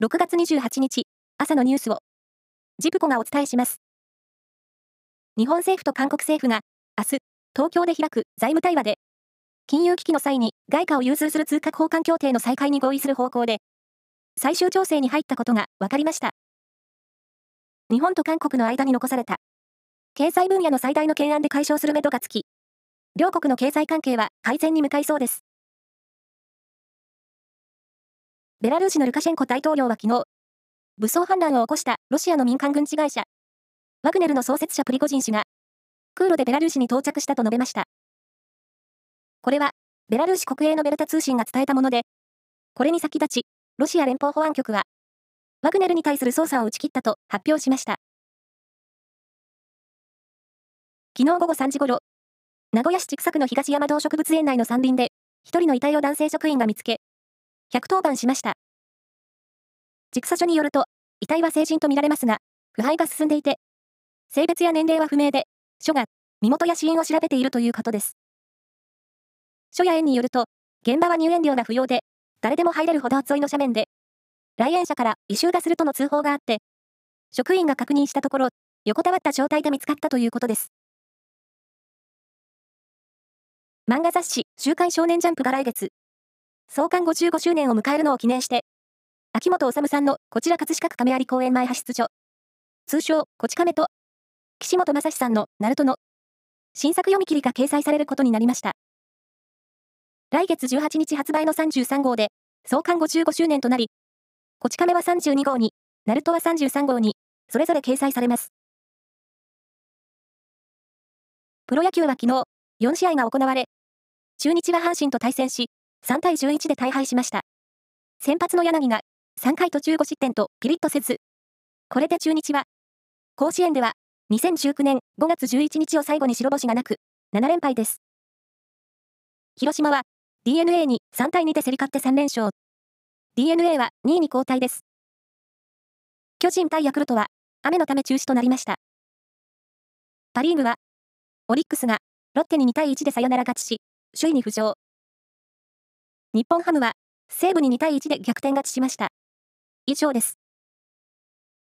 6月28日、朝のニュースを、ジプコがお伝えします。日本政府と韓国政府が、明日、東京で開く財務対話で、金融危機の際に外貨を融通する通貨交換協定の再開に合意する方向で、最終調整に入ったことが分かりました。日本と韓国の間に残された、経済分野の最大の懸案で解消するめどがつき、両国の経済関係は改善に向かいそうです。ベラルーシのルカシェンコ大統領は昨日、武装反乱を起こしたロシアの民間軍事会社、ワグネルの創設者プリゴジン氏が、空路でベラルーシに到着したと述べました。これは、ベラルーシ国営のベルタ通信が伝えたもので、これに先立ち、ロシア連邦保安局は、ワグネルに対する捜査を打ち切ったと発表しました。昨日午後3時ごろ、名古屋市千種区の東山動植物園内の山林で、一人の遺体を男性職員が見つけ、110番しました。畜産所によると、遺体は成人とみられますが、腐敗が進んでいて、性別や年齢は不明で、署が身元や死因を調べているということです。署や園によると、現場は入園料が不要で、誰でも入れる歩道沿いの斜面で、来園者から異臭がするとの通報があって、職員が確認したところ、横たわった状態で見つかったということです。漫画雑誌、週刊少年ジャンプが来月、創刊55周年を迎えるのを記念して、秋元治さんのこちら葛飾区亀有公園前派出所、通称、こち亀と、岸本正史さんのナルトの新作読み切りが掲載されることになりました。来月18日発売の33号で、創刊55周年となり、こち亀は32号に、ナルトは33号に、それぞれ掲載されます。プロ野球は昨日、4試合が行われ、中日は阪神と対戦し、3対11で大敗しました。先発の柳が3回途中5失点とピリッとせず、これで中日は、甲子園では2019年5月11日を最後に白星がなく、7連敗です。広島は DNA に3対2で競り勝って3連勝。DNA は2位に後退です。巨人対ヤクルトは雨のため中止となりました。パリーグは、オリックスがロッテに2対1でサヨナラ勝ちし、首位に浮上。日本ハムは、西武に2対1で逆転勝ちしました。以上です。